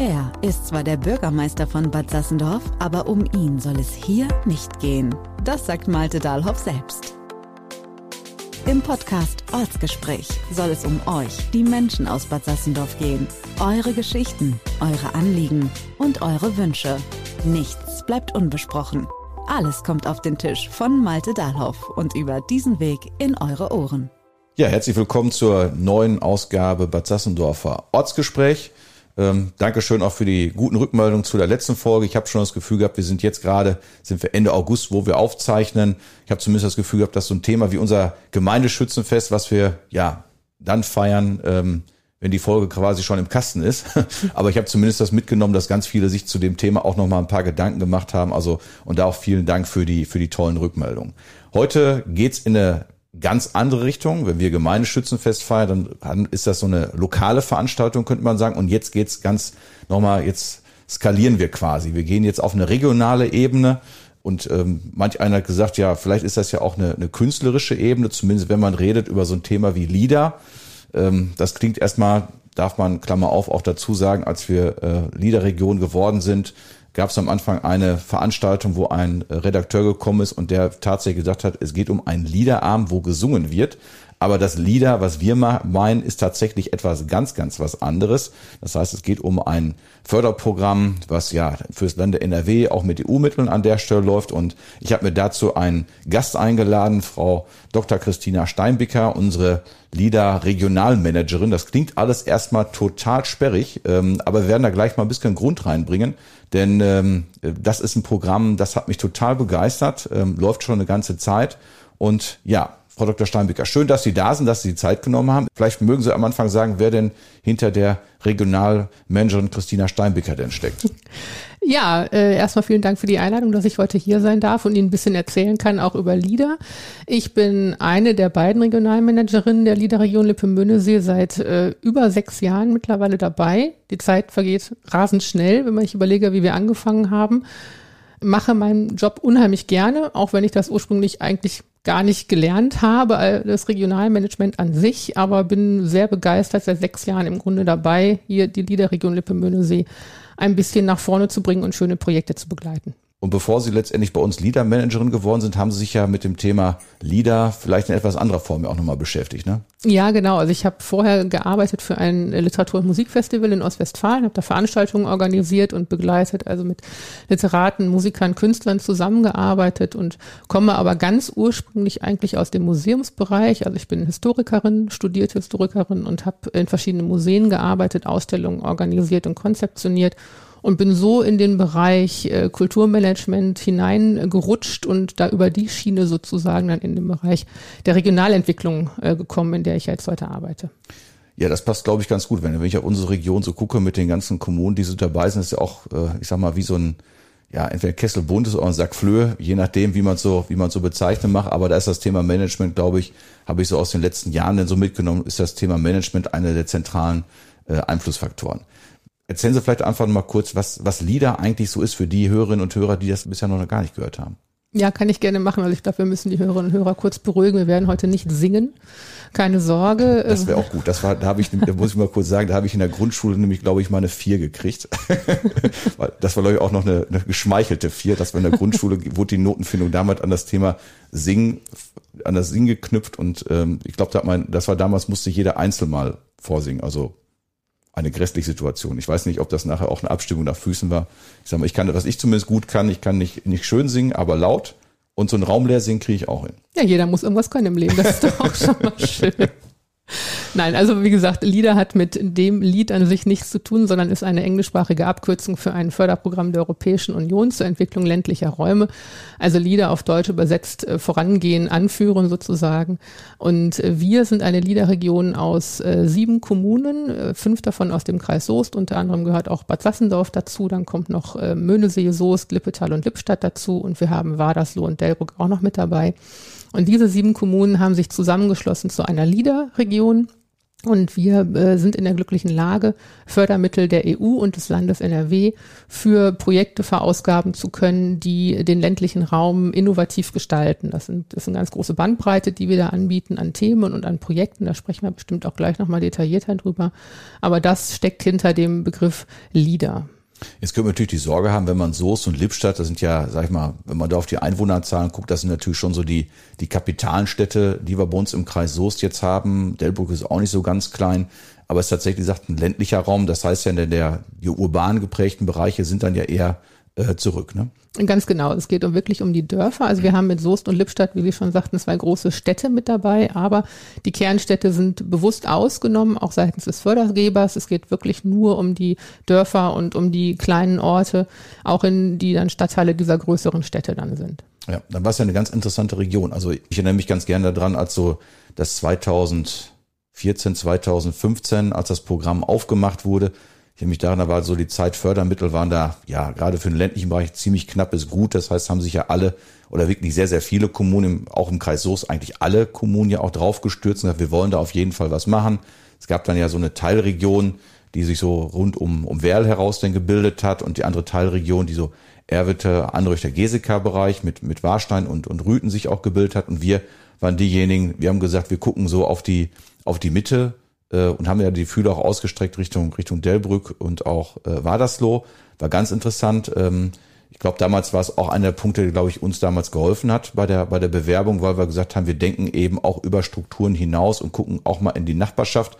Er ist zwar der Bürgermeister von Bad Sassendorf, aber um ihn soll es hier nicht gehen. Das sagt Malte Dahlhoff selbst. Im Podcast Ortsgespräch soll es um euch, die Menschen aus Bad Sassendorf gehen. Eure Geschichten, eure Anliegen und eure Wünsche. Nichts bleibt unbesprochen. Alles kommt auf den Tisch von Malte Dahlhoff und über diesen Weg in eure Ohren. Ja, herzlich willkommen zur neuen Ausgabe Bad Sassendorfer Ortsgespräch. Ähm, Dankeschön auch für die guten Rückmeldungen zu der letzten Folge. Ich habe schon das Gefühl gehabt, wir sind jetzt gerade, sind wir Ende August, wo wir aufzeichnen. Ich habe zumindest das Gefühl gehabt, dass so ein Thema wie unser Gemeindeschützenfest, was wir ja dann feiern, ähm, wenn die Folge quasi schon im Kasten ist. Aber ich habe zumindest das mitgenommen, dass ganz viele sich zu dem Thema auch noch mal ein paar Gedanken gemacht haben. Also und da auch vielen Dank für die für die tollen Rückmeldungen. Heute geht's in eine ganz andere Richtung. Wenn wir Gemeindeschützenfest feiern, dann ist das so eine lokale Veranstaltung, könnte man sagen. Und jetzt geht's ganz nochmal, jetzt skalieren wir quasi. Wir gehen jetzt auf eine regionale Ebene. Und ähm, manch einer hat gesagt, ja, vielleicht ist das ja auch eine, eine künstlerische Ebene, zumindest wenn man redet über so ein Thema wie Lieder. Ähm, das klingt erstmal, darf man, Klammer auf, auch dazu sagen, als wir äh, Liederregion geworden sind, gab es am Anfang eine Veranstaltung, wo ein Redakteur gekommen ist und der tatsächlich gesagt hat, es geht um einen Liederabend, wo gesungen wird. Aber das Lieder, was wir meinen, ist tatsächlich etwas ganz, ganz was anderes. Das heißt, es geht um ein Förderprogramm, was ja fürs Lande NRW auch mit EU-Mitteln an der Stelle läuft. Und ich habe mir dazu einen Gast eingeladen, Frau Dr. Christina Steinbicker, unsere Lieder Regionalmanagerin. Das klingt alles erstmal total sperrig, ähm, aber wir werden da gleich mal ein bisschen Grund reinbringen, denn ähm, das ist ein Programm, das hat mich total begeistert, ähm, läuft schon eine ganze Zeit. Und ja, Frau Dr. Steinbecker, schön, dass Sie da sind, dass Sie die Zeit genommen haben. Vielleicht mögen Sie am Anfang sagen, wer denn hinter der Regionalmanagerin Christina Steinbecker denn steckt. Ja, äh, erstmal vielen Dank für die Einladung, dass ich heute hier sein darf und Ihnen ein bisschen erzählen kann, auch über LIDA. Ich bin eine der beiden Regionalmanagerinnen der LIDA-Region Lippe-Möhnesee seit äh, über sechs Jahren mittlerweile dabei. Die Zeit vergeht rasend schnell, wenn man sich überlege, wie wir angefangen haben. Mache meinen Job unheimlich gerne, auch wenn ich das ursprünglich eigentlich gar nicht gelernt habe, das Regionalmanagement an sich, aber bin sehr begeistert, seit sechs Jahren im Grunde dabei, hier die Liederregion Lippe-Möhnesee ein bisschen nach vorne zu bringen und schöne Projekte zu begleiten. Und bevor Sie letztendlich bei uns Leader-Managerin geworden sind, haben Sie sich ja mit dem Thema Leader vielleicht in etwas anderer Form auch nochmal beschäftigt, ne? Ja, genau. Also ich habe vorher gearbeitet für ein Literatur- und Musikfestival in Ostwestfalen, habe da Veranstaltungen organisiert und begleitet, also mit Literaten, Musikern, Künstlern zusammengearbeitet und komme aber ganz ursprünglich eigentlich aus dem Museumsbereich. Also ich bin Historikerin, studierte Historikerin und habe in verschiedenen Museen gearbeitet, Ausstellungen organisiert und konzeptioniert und bin so in den Bereich äh, Kulturmanagement hineingerutscht und da über die Schiene sozusagen dann in den Bereich der Regionalentwicklung äh, gekommen, in der ich jetzt heute arbeite. Ja, das passt, glaube ich, ganz gut. Wenn, wenn ich auf unsere Region so gucke mit den ganzen Kommunen, die so dabei sind, ist ja auch, äh, ich sag mal, wie so ein, ja, entweder Kessel bunt oder ein Sack Flöhe, je nachdem, wie man so, wie man so bezeichnen macht. Aber da ist das Thema Management, glaube ich, habe ich so aus den letzten Jahren denn so mitgenommen, ist das Thema Management einer der zentralen äh, Einflussfaktoren. Erzählen Sie vielleicht einfach mal kurz, was, was Lieder eigentlich so ist für die Hörerinnen und Hörer, die das bisher noch gar nicht gehört haben. Ja, kann ich gerne machen. Also ich glaube, wir müssen die Hörerinnen und Hörer kurz beruhigen. Wir werden heute nicht singen. Keine Sorge. Das wäre auch gut. Das war, da habe ich, da muss ich mal kurz sagen, da habe ich in der Grundschule nämlich, glaube ich, mal eine Vier gekriegt. das war, glaube ich, auch noch eine, eine geschmeichelte Vier. Das war in der Grundschule, wurde die Notenfindung damals an das Thema Singen, an das Singen geknüpft und ähm, ich glaube, da das war damals, musste jeder einzeln mal vorsingen. Also eine grässliche Situation. Ich weiß nicht, ob das nachher auch eine Abstimmung nach Füßen war. Ich sag mal, ich kann, was ich zumindest gut kann, ich kann nicht, nicht schön singen, aber laut. Und so ein Raum leer singen kriege ich auch hin. Ja, jeder muss irgendwas können im Leben. Das ist doch auch schon mal schön. Nein, also wie gesagt, LIDA hat mit dem Lied an sich nichts zu tun, sondern ist eine englischsprachige Abkürzung für ein Förderprogramm der Europäischen Union zur Entwicklung ländlicher Räume. Also LIDA auf Deutsch übersetzt äh, vorangehen, anführen sozusagen. Und äh, wir sind eine LIDA-Region aus äh, sieben Kommunen, fünf davon aus dem Kreis Soest, unter anderem gehört auch Bad Sassendorf dazu, dann kommt noch Möhnesee, Soest, Lippetal und Lippstadt dazu und wir haben Wadersloh und Delbrück auch noch mit dabei. Und diese sieben Kommunen haben sich zusammengeschlossen zu einer LIDA-Region Und wir äh, sind in der glücklichen Lage, Fördermittel der EU und des Landes NRW für Projekte verausgaben zu können, die den ländlichen Raum innovativ gestalten. Das, sind, das ist eine ganz große Bandbreite, die wir da anbieten an Themen und an Projekten. Da sprechen wir bestimmt auch gleich nochmal detaillierter drüber. Aber das steckt hinter dem Begriff LEADER. Jetzt können wir natürlich die Sorge haben, wenn man Soest und Lippstadt, das sind ja, sag ich mal, wenn man da auf die Einwohnerzahlen guckt, das sind natürlich schon so die, die kapitalen Städte, die wir bei uns im Kreis Soest jetzt haben. Delbrück ist auch nicht so ganz klein, aber es ist tatsächlich, gesagt, ein ländlicher Raum. Das heißt ja, der, der, die urban geprägten Bereiche sind dann ja eher äh, zurück. Ne? Ganz genau. Es geht um wirklich um die Dörfer. Also wir haben mit Soest und Lippstadt, wie Sie schon sagten, zwei große Städte mit dabei, aber die Kernstädte sind bewusst ausgenommen, auch seitens des Fördergebers. Es geht wirklich nur um die Dörfer und um die kleinen Orte, auch in die dann Stadtteile dieser größeren Städte dann sind. Ja, dann war es ja eine ganz interessante Region. Also ich erinnere mich ganz gerne daran, als so das 2014, 2015, als das Programm aufgemacht wurde, ich mich daran, da war so die Zeit, Fördermittel waren da, ja, gerade für den ländlichen Bereich ziemlich knapp bis gut. Das heißt, haben sich ja alle oder wirklich sehr, sehr viele Kommunen, auch im Kreis Soest, eigentlich alle Kommunen ja auch draufgestürzt und gesagt, wir wollen da auf jeden Fall was machen. Es gab dann ja so eine Teilregion, die sich so rund um, um Werl heraus dann gebildet hat und die andere Teilregion, die so Erwitte, Anrüchter, Geseka-Bereich mit, mit Warstein und, und Rüten sich auch gebildet hat. Und wir waren diejenigen, wir haben gesagt, wir gucken so auf die, auf die Mitte äh, und haben ja die Fühler auch ausgestreckt Richtung Richtung Delbrück und auch äh, Wadersloh. War ganz interessant. Ähm, ich glaube, damals war es auch einer der Punkte, der, glaube ich, uns damals geholfen hat bei der, bei der Bewerbung, weil wir gesagt haben, wir denken eben auch über Strukturen hinaus und gucken auch mal in die Nachbarschaft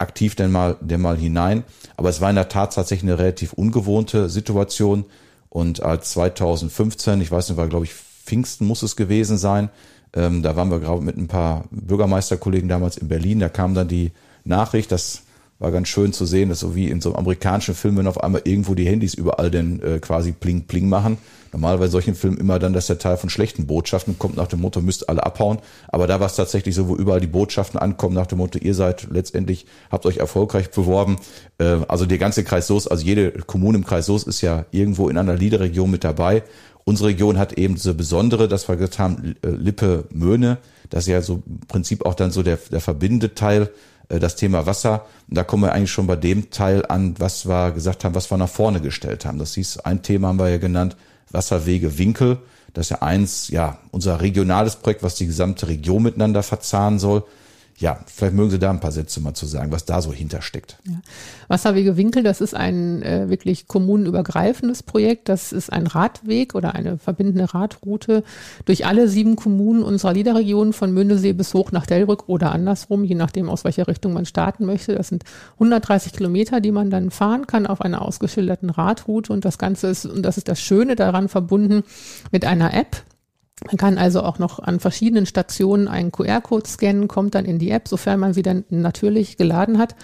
aktiv denn mal, denn mal hinein. Aber es war in der Tat tatsächlich eine relativ ungewohnte Situation. Und als 2015, ich weiß nicht, war glaube ich Pfingsten muss es gewesen sein, ähm, da waren wir gerade mit ein paar Bürgermeisterkollegen damals in Berlin, da kam dann die Nachricht, das war ganz schön zu sehen, dass so wie in so einem amerikanischen Film, wenn auf einmal irgendwo die Handys überall denn äh, quasi pling pling machen. Normalerweise solchen Filmen immer dann, dass der Teil von schlechten Botschaften kommt nach dem Motto, müsst alle abhauen. Aber da war es tatsächlich so, wo überall die Botschaften ankommen nach dem Motto, ihr seid letztendlich, habt euch erfolgreich beworben. Äh, also der ganze Kreis Soos, also jede Kommune im Kreis Soos ist ja irgendwo in einer Liederregion mit dabei. Unsere Region hat eben diese besondere, dass wir gesagt haben, äh, Lippe Möhne, das ist ja so im Prinzip auch dann so der, der verbindende Teil das Thema Wasser. Da kommen wir eigentlich schon bei dem Teil an, was wir gesagt haben, was wir nach vorne gestellt haben. Das hieß, ein Thema haben wir ja genannt, Wasserwege Winkel. Das ist ja eins, ja, unser regionales Projekt, was die gesamte Region miteinander verzahnen soll. Ja, vielleicht mögen Sie da ein paar Sätze mal zu sagen, was da so hintersteckt. Ja. Wasserwege Winkel, das ist ein äh, wirklich kommunenübergreifendes Projekt. Das ist ein Radweg oder eine verbindende Radroute durch alle sieben Kommunen unserer Liederregion von Mündesee bis hoch nach Delbrück oder andersrum, je nachdem, aus welcher Richtung man starten möchte. Das sind 130 Kilometer, die man dann fahren kann auf einer ausgeschilderten Radroute. Und das Ganze ist, und das ist das Schöne daran verbunden mit einer App, man kann also auch noch an verschiedenen Stationen einen QR-Code scannen, kommt dann in die App, sofern man sie dann natürlich geladen hat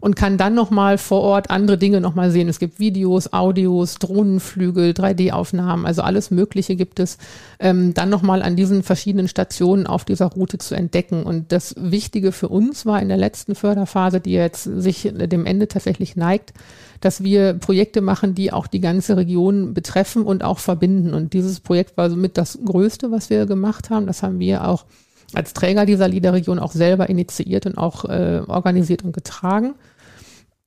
und kann dann nochmal vor Ort andere Dinge nochmal sehen. Es gibt Videos, Audios, Drohnenflügel, 3D-Aufnahmen, also alles Mögliche gibt es ähm, dann nochmal an diesen verschiedenen Stationen auf dieser Route zu entdecken. Und das Wichtige für uns war in der letzten Förderphase, die jetzt sich dem Ende tatsächlich neigt, dass wir Projekte machen, die auch die ganze Region betreffen und auch verbinden. Und dieses Projekt war somit das Größte, was wir gemacht haben. Das haben wir auch als Träger dieser Liederregion auch selber initiiert und auch äh, organisiert und getragen.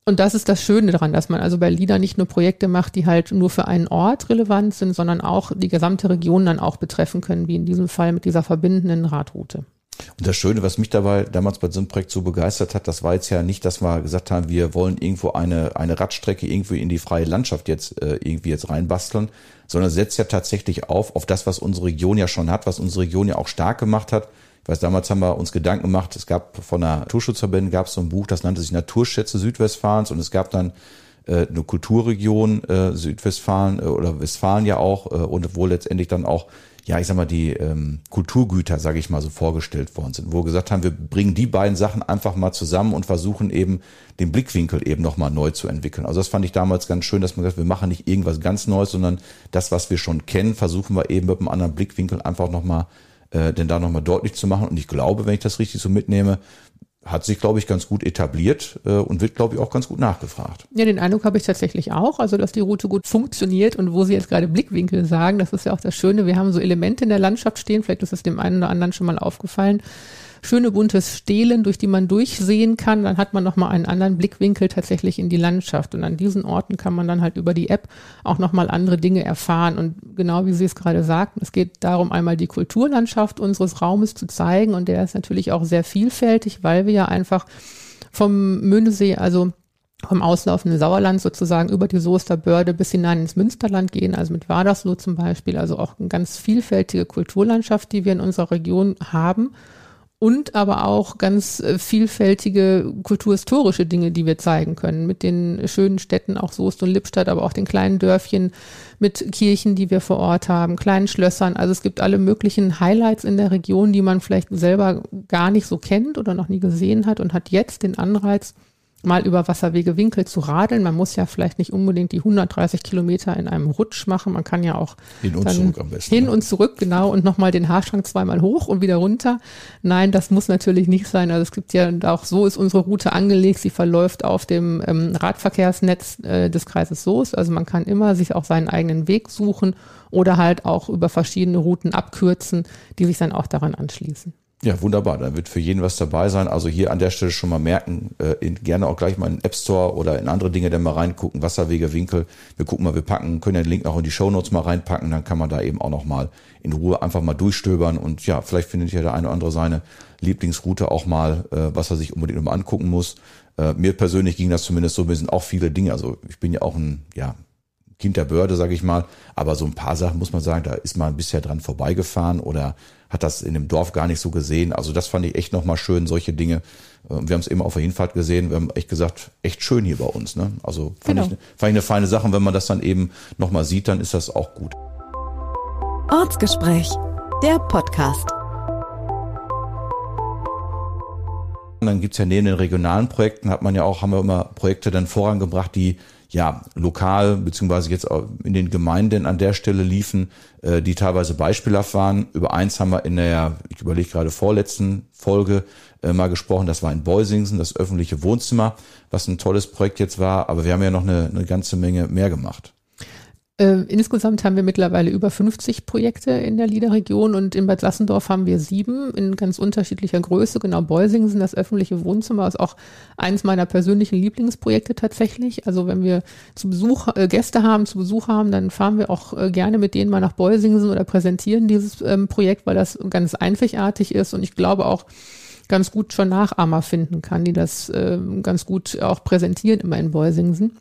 Und das ist das Schöne daran, dass man also bei LIDA nicht nur Projekte macht, die halt nur für einen Ort relevant sind, sondern auch die gesamte Region dann auch betreffen können, wie in diesem Fall mit dieser verbindenden Radroute. Und das Schöne, was mich dabei damals bei diesem Projekt so begeistert hat, das war jetzt ja nicht, dass wir gesagt haben, wir wollen irgendwo eine, eine Radstrecke irgendwie in die freie Landschaft jetzt äh, irgendwie jetzt reinbasteln, sondern setzt ja tatsächlich auf, auf das, was unsere Region ja schon hat, was unsere Region ja auch stark gemacht hat. Ich weiß, damals haben wir uns Gedanken gemacht, es gab von der Naturschutzverbände gab es so ein Buch, das nannte sich Naturschätze Südwestfalens und es gab dann äh, eine Kulturregion äh, Südwestfalen äh, oder Westfalen ja auch äh, und wo letztendlich dann auch ja, ich sag mal, die ähm, Kulturgüter, sage ich mal, so vorgestellt worden sind, wo wir gesagt haben, wir bringen die beiden Sachen einfach mal zusammen und versuchen eben den Blickwinkel eben nochmal neu zu entwickeln. Also das fand ich damals ganz schön, dass man gesagt, wir machen nicht irgendwas ganz Neues, sondern das, was wir schon kennen, versuchen wir eben mit einem anderen Blickwinkel einfach nochmal äh, denn da nochmal deutlich zu machen. Und ich glaube, wenn ich das richtig so mitnehme, hat sich, glaube ich, ganz gut etabliert äh, und wird, glaube ich, auch ganz gut nachgefragt. Ja, den Eindruck habe ich tatsächlich auch, also dass die Route gut funktioniert und wo Sie jetzt gerade Blickwinkel sagen, das ist ja auch das Schöne, wir haben so Elemente in der Landschaft stehen, vielleicht ist es dem einen oder anderen schon mal aufgefallen, schöne bunte Stelen, durch die man durchsehen kann. Dann hat man nochmal einen anderen Blickwinkel tatsächlich in die Landschaft. Und an diesen Orten kann man dann halt über die App auch nochmal andere Dinge erfahren. Und genau wie Sie es gerade sagten, es geht darum, einmal die Kulturlandschaft unseres Raumes zu zeigen. Und der ist natürlich auch sehr vielfältig, weil wir ja einfach vom Möhnesee, also vom auslaufenden Sauerland sozusagen über die Soester Börde bis hinein ins Münsterland gehen, also mit Wadersloh zum Beispiel, also auch eine ganz vielfältige Kulturlandschaft, die wir in unserer Region haben und aber auch ganz äh, vielfältige kulturhistorische Dinge, die wir zeigen können, mit den schönen Städten, auch Soest und Lippstadt, aber auch den kleinen Dörfchen, mit Kirchen, die wir vor Ort haben, kleinen Schlössern. Also es gibt alle möglichen Highlights in der Region, die man vielleicht selber gar nicht so kennt oder noch nie gesehen hat und hat jetzt den Anreiz, mal über Wasserwege Winkel zu radeln. Man muss ja vielleicht nicht unbedingt die 130 Kilometer in einem Rutsch machen. Man kann ja auch hin und zurück am besten. Hin ne? und zurück, genau, und nochmal den Haarstrang zweimal hoch und wieder runter. Nein, das muss natürlich nicht sein. Also es gibt ja auch so ist unsere Route angelegt. Sie verläuft auf dem ähm, Radverkehrsnetz äh, des Kreises Soest. Also man kann immer sich auch seinen eigenen Weg suchen oder halt auch über verschiedene Routen abkürzen, die sich dann auch daran anschließen. Ja, wunderbar. Dann wird für jeden was dabei sein. Also hier an der Stelle schon mal merken, äh, in, gerne auch gleich mal in den App Store oder in andere Dinge dann mal reingucken, Wasserwege, Winkel. Wir gucken mal, wir packen, können ja den Link auch in die Show Notes mal reinpacken, dann kann man da eben auch noch mal in Ruhe einfach mal durchstöbern und ja, vielleicht findet ja der eine oder andere seine Lieblingsroute auch mal, äh, was er sich unbedingt mal angucken muss. Äh, mir persönlich ging das zumindest so, mir sind auch viele Dinge, also ich bin ja auch ein, ja, Kind der Börde, sage ich mal, aber so ein paar Sachen muss man sagen, da ist man bisher dran vorbeigefahren oder hat das in dem Dorf gar nicht so gesehen. Also das fand ich echt nochmal schön, solche Dinge. Ähm, wir haben es eben auf der Hinfahrt gesehen. Wir haben echt gesagt, echt schön hier bei uns. Ne? Also fand, genau. ich, fand ich eine feine Sache. Und wenn man das dann eben nochmal sieht, dann ist das auch gut. Ortsgespräch, der Podcast. Und dann gibt's ja neben den regionalen Projekten, hat man ja auch, haben wir immer Projekte dann vorangebracht, die ja lokal beziehungsweise jetzt in den Gemeinden an der Stelle liefen, äh, die teilweise beispielhaft waren. Über eins haben wir in der, ich überlege gerade vorletzten Folge äh, mal gesprochen, das war in Beusingsen, das öffentliche Wohnzimmer, was ein tolles Projekt jetzt war, aber wir haben ja noch eine, eine ganze Menge mehr gemacht. Äh, insgesamt haben wir mittlerweile über 50 Projekte in der Liederregion und in Bad Sassendorf haben wir sieben in ganz unterschiedlicher Größe. Genau, Beusingsen, das öffentliche Wohnzimmer, ist auch eines meiner persönlichen Lieblingsprojekte tatsächlich. Also wenn wir zu Besuch äh, Gäste haben, zu Besuch haben, dann fahren wir auch äh, gerne mit denen mal nach Beusingsen oder präsentieren dieses ähm, Projekt, weil das ganz einzigartig ist und ich glaube auch, ganz gut schon Nachahmer finden kann, die das äh, ganz gut auch präsentieren immer in Beusingsen.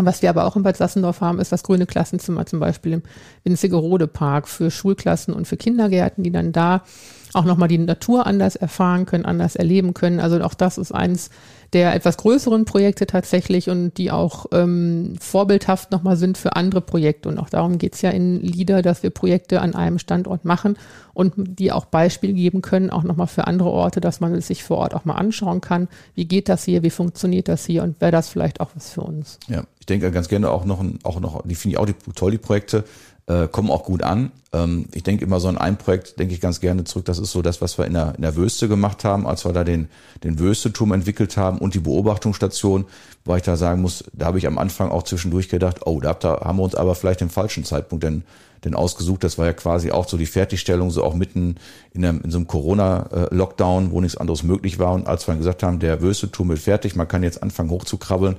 Was wir aber auch in Bad Sassendorf haben, ist das grüne Klassenzimmer zum Beispiel im Winzigerode Park für Schulklassen und für Kindergärten, die dann da auch nochmal die Natur anders erfahren können, anders erleben können. Also auch das ist eins der etwas größeren Projekte tatsächlich und die auch ähm, vorbildhaft nochmal sind für andere Projekte. Und auch darum geht's ja in LIDA, dass wir Projekte an einem Standort machen und die auch Beispiel geben können, auch nochmal für andere Orte, dass man es sich vor Ort auch mal anschauen kann. Wie geht das hier? Wie funktioniert das hier? Und wäre das vielleicht auch was für uns? Ja, ich denke ganz gerne auch noch, auch noch, die finde ich auch die, toll, die Projekte äh, kommen auch gut an. Ähm, ich denke immer so an ein Projekt, denke ich ganz gerne zurück. Das ist so das, was wir in der, in der Wüste gemacht haben, als wir da den, den Wüsteturm entwickelt haben und die Beobachtungsstation, weil ich da sagen muss, da habe ich am Anfang auch zwischendurch gedacht, oh, da, haben wir uns aber vielleicht den falschen Zeitpunkt denn, denn ausgesucht. Das war ja quasi auch so die Fertigstellung, so auch mitten in, einem, in so einem Corona-Lockdown, wo nichts anderes möglich war. Und als wir dann gesagt haben, der Wüsteturm wird fertig, man kann jetzt anfangen hochzukrabbeln,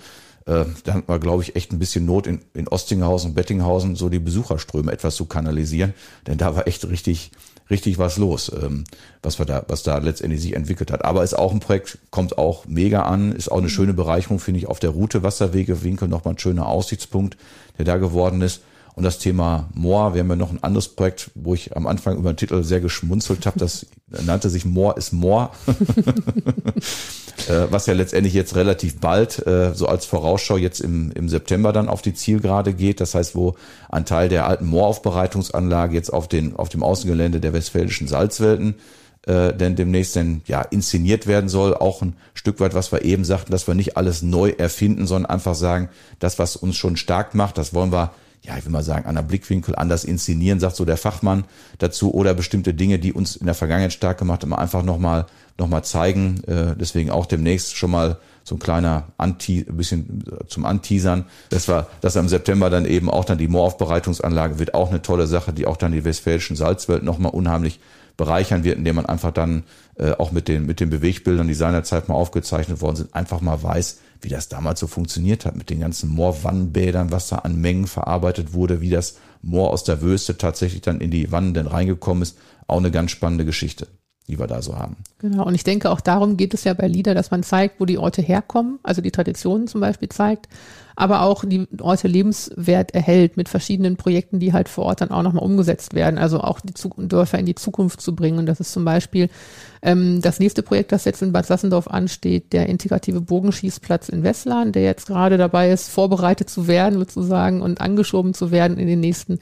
äh, da hatten wir, glaube ich, echt ein bisschen Not in, in Ostinghausen, Bettinghausen, so die Besucherströme etwas zu kanalisieren. Denn da war echt richtig, richtig was los, ähm, was wir da, was da letztendlich sich entwickelt hat. Aber ist auch ein Projekt, kommt auch mega an, ist auch eine schöne Bereicherung, finde ich, auf der Route Wasserwege Winkel nochmal ein schöner Aussichtspunkt, der da geworden ist. Und das Thema Moor, wir haben ja noch ein anderes Projekt, wo ich am Anfang über den Titel sehr geschmunzelt habe. Das nannte sich Moor ist Moor. äh, was ja letztendlich jetzt relativ bald, äh, so als Vorausschau jetzt im, im September dann auf die Zielgerade geht. Das heißt, wo ein Teil der alten Mooraufbereitungsanlage jetzt auf, den, auf dem Außengelände der westfälischen Salzwelten äh, denn demnächst dann ja inszeniert werden soll. Auch ein Stück weit, was wir eben sagten, dass wir nicht alles neu erfinden, sondern einfach sagen, das, was uns schon stark macht, das wollen wir ja, ich will mal sagen, an der Blickwinkel anders inszenieren, sagt so der Fachmann dazu, oder bestimmte Dinge, die uns in der Vergangenheit stark gemacht haben, einfach nochmal noch mal zeigen. Äh, deswegen auch demnächst schon mal so ein kleiner Anti, ein bisschen zum Anteasern. Das war, das am September dann eben auch dann die Mooraufbereitungsanlage wird auch eine tolle Sache, die auch dann die westfälischen Salzwelt nochmal unheimlich bereichern wird, indem man einfach dann äh, auch mit den, mit den Bewegbildern, die seinerzeit mal aufgezeichnet worden sind, einfach mal weiß, wie das damals so funktioniert hat mit den ganzen Moorwannenbädern, was da an Mengen verarbeitet wurde, wie das Moor aus der Wüste tatsächlich dann in die Wannen denn reingekommen ist. Auch eine ganz spannende Geschichte die wir da so haben. Genau, und ich denke, auch darum geht es ja bei Lieder, dass man zeigt, wo die Orte herkommen, also die Traditionen zum Beispiel zeigt, aber auch die Orte lebenswert erhält mit verschiedenen Projekten, die halt vor Ort dann auch nochmal umgesetzt werden, also auch die Dörfer in die Zukunft zu bringen. Und das ist zum Beispiel ähm, das nächste Projekt, das jetzt in Bad Sassendorf ansteht, der integrative Bogenschießplatz in Westland, der jetzt gerade dabei ist, vorbereitet zu werden sozusagen und angeschoben zu werden in den nächsten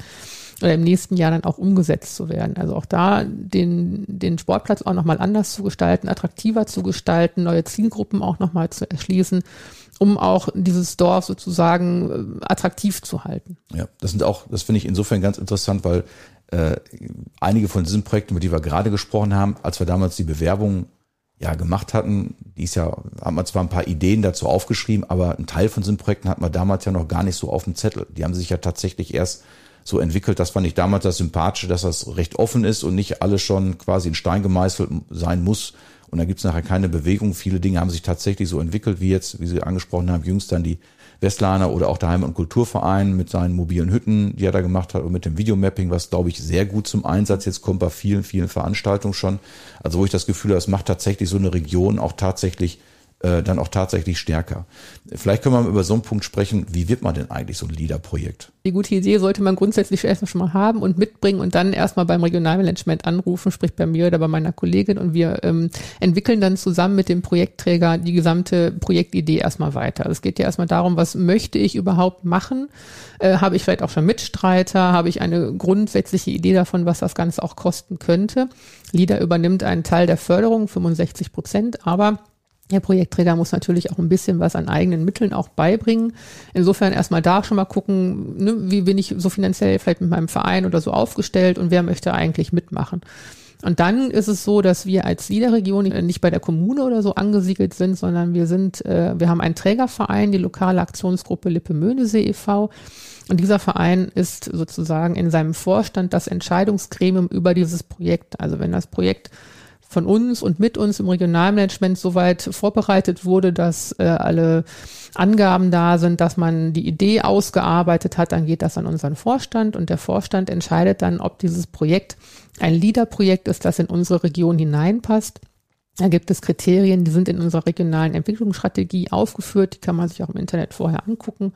oder im nächsten Jahr dann auch umgesetzt zu werden. Also auch da den, den Sportplatz auch nochmal anders zu gestalten, attraktiver zu gestalten, neue Zielgruppen auch nochmal zu erschließen, um auch dieses Dorf sozusagen äh, attraktiv zu halten. Ja, das sind auch, das finde ich insofern ganz interessant, weil äh, einige von diesen Projekten, über die wir gerade gesprochen haben, als wir damals die Bewerbung ja gemacht hatten, die ist ja, haben wir zwar ein paar Ideen dazu aufgeschrieben, aber ein Teil von diesen Projekten hatten wir damals ja noch gar nicht so auf dem Zettel. Die haben sich ja tatsächlich erst so entwickelt. Das fand ich damals das Sympathische, dass das recht offen ist und nicht alles schon quasi in Stein gemeißelt sein muss. Und da gibt es nachher keine Bewegung. Viele Dinge haben sich tatsächlich so entwickelt, wie jetzt, wie Sie angesprochen haben, jüngst dann die Westlaner oder auch der Heim- und Kulturverein mit seinen mobilen Hütten, die er da gemacht hat und mit dem Videomapping, was glaube ich sehr gut zum Einsatz jetzt kommt bei vielen, vielen Veranstaltungen schon. Also wo ich das Gefühl habe, es macht tatsächlich so eine Region auch tatsächlich äh, dann auch tatsächlich stärker. Vielleicht können wir mal über so einen Punkt sprechen, wie wird man denn eigentlich so ein LEADER-Projekt? Die gute Idee sollte man grundsätzlich erstmal schon mal haben und mitbringen und dann erstmal beim Regionalmanagement anrufen, sprich bei mir oder bei meiner Kollegin und wir ähm, entwickeln dann zusammen mit dem Projektträger die gesamte Projektidee erstmal weiter. Also es geht ja erstmal darum, was möchte ich überhaupt machen? Äh, habe ich vielleicht auch schon Mitstreiter? Habe ich eine grundsätzliche Idee davon, was das Ganze auch kosten könnte? LEADER übernimmt einen Teil der Förderung, 65 Prozent, aber der Projektträger muss natürlich auch ein bisschen was an eigenen Mitteln auch beibringen. Insofern erstmal da schon mal gucken, ne, wie bin ich so finanziell vielleicht mit meinem Verein oder so aufgestellt und wer möchte eigentlich mitmachen. Und dann ist es so, dass wir als Liederregion nicht bei der Kommune oder so angesiedelt sind, sondern wir sind, äh, wir haben einen Trägerverein, die lokale Aktionsgruppe Lippe-Möhnesee e.V. Und dieser Verein ist sozusagen in seinem Vorstand das Entscheidungsgremium über dieses Projekt. Also wenn das Projekt von uns und mit uns im Regionalmanagement soweit vorbereitet wurde, dass äh, alle Angaben da sind, dass man die Idee ausgearbeitet hat, dann geht das an unseren Vorstand und der Vorstand entscheidet dann, ob dieses Projekt ein LEADER-Projekt ist, das in unsere Region hineinpasst. Da gibt es Kriterien, die sind in unserer regionalen Entwicklungsstrategie aufgeführt, die kann man sich auch im Internet vorher angucken.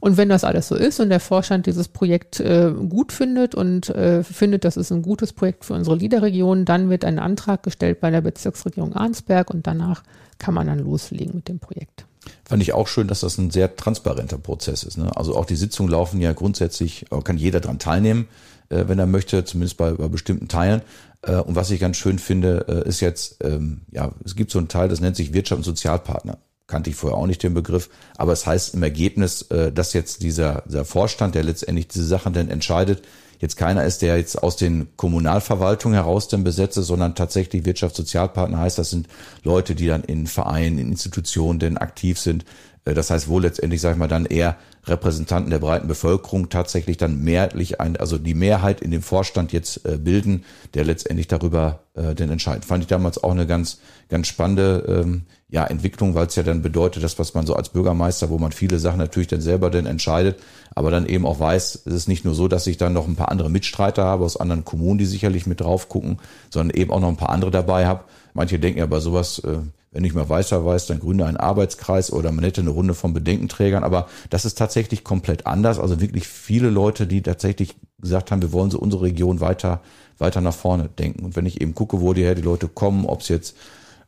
Und wenn das alles so ist und der Vorstand dieses Projekt äh, gut findet und äh, findet, das ist ein gutes Projekt für unsere Liederregion, dann wird ein Antrag gestellt bei der Bezirksregierung Arnsberg und danach kann man dann loslegen mit dem Projekt. Fand ich auch schön, dass das ein sehr transparenter Prozess ist. Ne? Also auch die Sitzungen laufen ja grundsätzlich, äh, kann jeder dran teilnehmen, äh, wenn er möchte, zumindest bei, bei bestimmten Teilen. Äh, und was ich ganz schön finde, äh, ist jetzt, ähm, ja, es gibt so einen Teil, das nennt sich Wirtschaft und Sozialpartner kannte ich vorher auch nicht den Begriff, aber es heißt im Ergebnis, äh, dass jetzt dieser, dieser Vorstand, der letztendlich diese Sachen dann entscheidet, jetzt keiner ist, der jetzt aus den Kommunalverwaltungen heraus dann besetzt sondern tatsächlich Wirtschaftssozialpartner heißt, das sind Leute, die dann in Vereinen, in Institutionen denn aktiv sind. Äh, das heißt, wo letztendlich, sag ich mal, dann eher Repräsentanten der breiten Bevölkerung tatsächlich dann mehrheitlich ein, also die Mehrheit in dem Vorstand jetzt äh, bilden, der letztendlich darüber äh, denn entscheidet. Fand ich damals auch eine ganz, ganz spannende ähm, ja, Entwicklung, weil es ja dann bedeutet, das, was man so als Bürgermeister, wo man viele Sachen natürlich dann selber dann entscheidet, aber dann eben auch weiß, es ist nicht nur so, dass ich dann noch ein paar andere Mitstreiter habe aus anderen Kommunen, die sicherlich mit drauf gucken, sondern eben auch noch ein paar andere dabei habe. Manche denken ja bei sowas, äh, wenn ich mal weiter weiß, dann gründe einen Arbeitskreis oder man hätte eine Runde von Bedenkenträgern. Aber das ist tatsächlich komplett anders. Also wirklich viele Leute, die tatsächlich gesagt haben, wir wollen so unsere Region weiter, weiter nach vorne denken. Und wenn ich eben gucke, wo die her die Leute kommen, ob es jetzt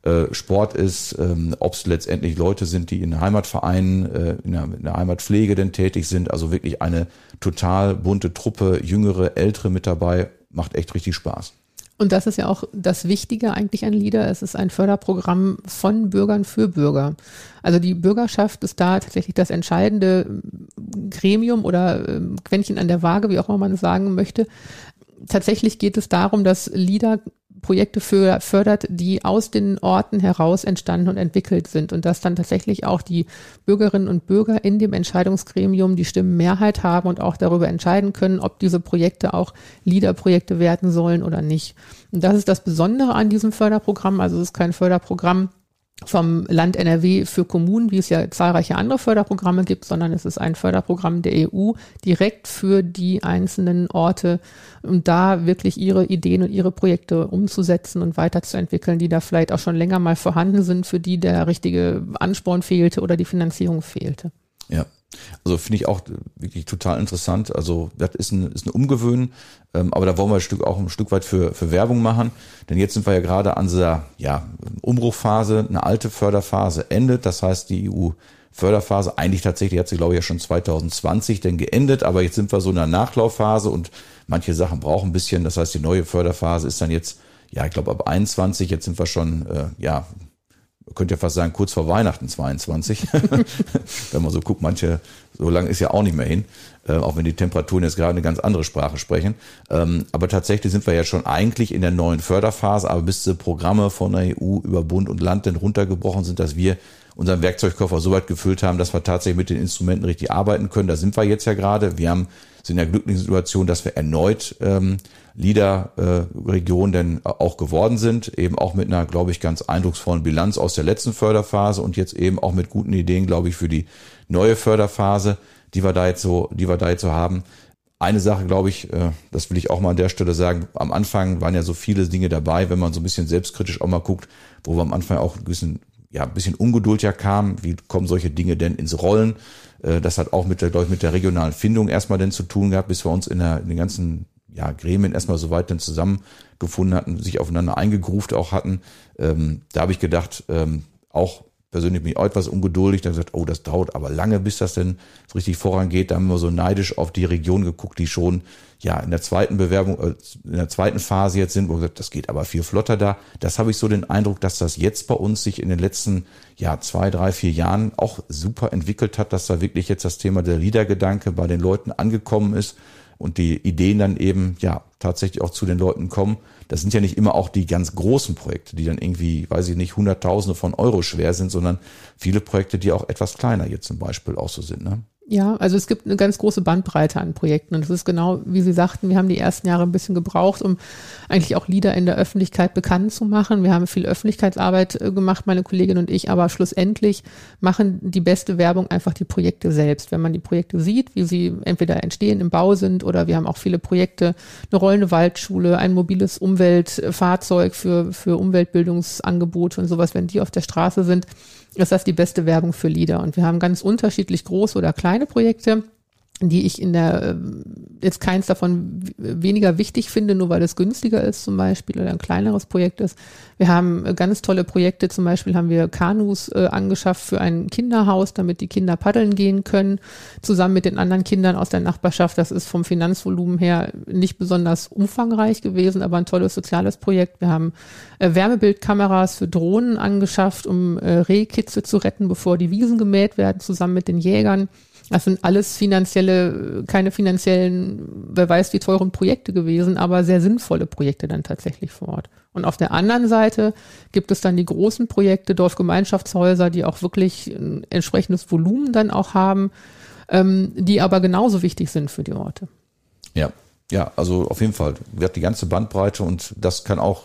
äh, Sport ist, ähm, ob es letztendlich Leute sind, die in Heimatvereinen, äh, in, der, in der Heimatpflege denn tätig sind. Also wirklich eine total bunte Truppe, jüngere, ältere mit dabei. Macht echt richtig Spaß. Und das ist ja auch das Wichtige eigentlich an LIDA. Es ist ein Förderprogramm von Bürgern für Bürger. Also die Bürgerschaft ist da tatsächlich das entscheidende Gremium oder ähm, Quäntchen an der Waage, wie auch immer man es sagen möchte. Tatsächlich geht es darum, dass LIDA Projekte für, fördert, die aus den Orten heraus entstanden und entwickelt sind und dass dann tatsächlich auch die Bürgerinnen und Bürger in dem Entscheidungsgremium die Stimmenmehrheit haben und auch darüber entscheiden können, ob diese Projekte auch LEADER-Projekte werden sollen oder nicht. Und das ist das Besondere an diesem Förderprogramm. Also es ist kein Förderprogramm, vom Land NRW für Kommunen, wie es ja zahlreiche andere Förderprogramme gibt, sondern es ist ein Förderprogramm der EU direkt für die einzelnen Orte, um da wirklich ihre Ideen und ihre Projekte umzusetzen und weiterzuentwickeln, die da vielleicht auch schon länger mal vorhanden sind, für die der richtige Ansporn fehlte oder die Finanzierung fehlte. Ja, also finde ich auch wirklich total interessant. Also das ist ein, ist ein Umgewöhnen, ähm, aber da wollen wir ein Stück auch ein Stück weit für, für Werbung machen. Denn jetzt sind wir ja gerade an dieser ja, Umbruchphase, eine alte Förderphase endet. Das heißt, die EU Förderphase, eigentlich tatsächlich hat sie, glaube ich, ja schon 2020 denn geendet, aber jetzt sind wir so in einer Nachlaufphase und manche Sachen brauchen ein bisschen. Das heißt, die neue Förderphase ist dann jetzt, ja, ich glaube, ab 21, jetzt sind wir schon, äh, ja, könnt ihr fast sagen, kurz vor Weihnachten 22. wenn man so guckt, manche, so lange ist ja auch nicht mehr hin, äh, auch wenn die Temperaturen jetzt gerade eine ganz andere Sprache sprechen. Ähm, aber tatsächlich sind wir ja schon eigentlich in der neuen Förderphase, aber bis diese Programme von der EU über Bund und Land denn runtergebrochen sind, dass wir unseren Werkzeugkoffer so weit gefüllt haben, dass wir tatsächlich mit den Instrumenten richtig arbeiten können. Da sind wir jetzt ja gerade. Wir haben sind in der glücklichen Situation, dass wir erneut ähm, Leader-Region äh, denn auch geworden sind, eben auch mit einer, glaube ich, ganz eindrucksvollen Bilanz aus der letzten Förderphase und jetzt eben auch mit guten Ideen, glaube ich, für die neue Förderphase, die wir da jetzt so, die wir da jetzt so haben. Eine Sache, glaube ich, äh, das will ich auch mal an der Stelle sagen, am Anfang waren ja so viele Dinge dabei, wenn man so ein bisschen selbstkritisch auch mal guckt, wo wir am Anfang auch ein bisschen, ja, ein bisschen Ungeduld ja kam, wie kommen solche Dinge denn ins Rollen? Äh, das hat auch mit der, glaube ich, mit der regionalen Findung erstmal denn zu tun gehabt, bis wir uns in, der, in den ganzen ja, Gremien erstmal so weit dann zusammengefunden hatten, sich aufeinander eingegruft auch hatten. Ähm, da habe ich gedacht, ähm, auch persönlich bin ich auch etwas ungeduldig, dann gesagt, oh, das dauert aber lange, bis das denn so richtig vorangeht. Da haben wir so neidisch auf die Region geguckt, die schon ja in der zweiten Bewerbung, äh, in der zweiten Phase jetzt sind, wo gesagt, das geht aber viel flotter da. Das habe ich so den Eindruck, dass das jetzt bei uns sich in den letzten ja zwei, drei, vier Jahren auch super entwickelt hat, dass da wirklich jetzt das Thema der Liedergedanke bei den Leuten angekommen ist und die Ideen dann eben ja tatsächlich auch zu den Leuten kommen. Das sind ja nicht immer auch die ganz großen Projekte, die dann irgendwie, weiß ich nicht, Hunderttausende von Euro schwer sind, sondern viele Projekte, die auch etwas kleiner jetzt zum Beispiel auch so sind. Ne? Ja, also es gibt eine ganz große Bandbreite an Projekten und es ist genau, wie Sie sagten, wir haben die ersten Jahre ein bisschen gebraucht, um eigentlich auch Lieder in der Öffentlichkeit bekannt zu machen. Wir haben viel Öffentlichkeitsarbeit äh, gemacht, meine Kollegin und ich, aber schlussendlich machen die beste Werbung einfach die Projekte selbst. Wenn man die Projekte sieht, wie sie entweder entstehen, im Bau sind oder wir haben auch viele Projekte, eine rollende Waldschule, ein mobiles Umweltfahrzeug für, für Umweltbildungsangebote und sowas, wenn die auf der Straße sind, ist das die beste Werbung für Lieder. Und wir haben ganz unterschiedlich große oder kleine Projekte die ich in der, äh, jetzt keins davon weniger wichtig finde, nur weil es günstiger ist zum Beispiel oder ein kleineres Projekt ist. Wir haben äh, ganz tolle Projekte, zum Beispiel haben wir Kanus äh, angeschafft für ein Kinderhaus, damit die Kinder paddeln gehen können, zusammen mit den anderen Kindern aus der Nachbarschaft. Das ist vom Finanzvolumen her nicht besonders umfangreich gewesen, aber ein tolles soziales Projekt. Wir haben äh, Wärmebildkameras für Drohnen angeschafft, um äh, Rehkitze zu retten, bevor die Wiesen gemäht werden, zusammen mit den Jägern. Das sind alles finanzielle, keine finanziellen, wer weiß wie teuren Projekte gewesen, aber sehr sinnvolle Projekte dann tatsächlich vor Ort. Und auf der anderen Seite gibt es dann die großen Projekte, Dorfgemeinschaftshäuser, die auch wirklich ein entsprechendes Volumen dann auch haben, ähm, die aber genauso wichtig sind für die Orte. Ja, ja, also auf jeden Fall wird die ganze Bandbreite und das kann auch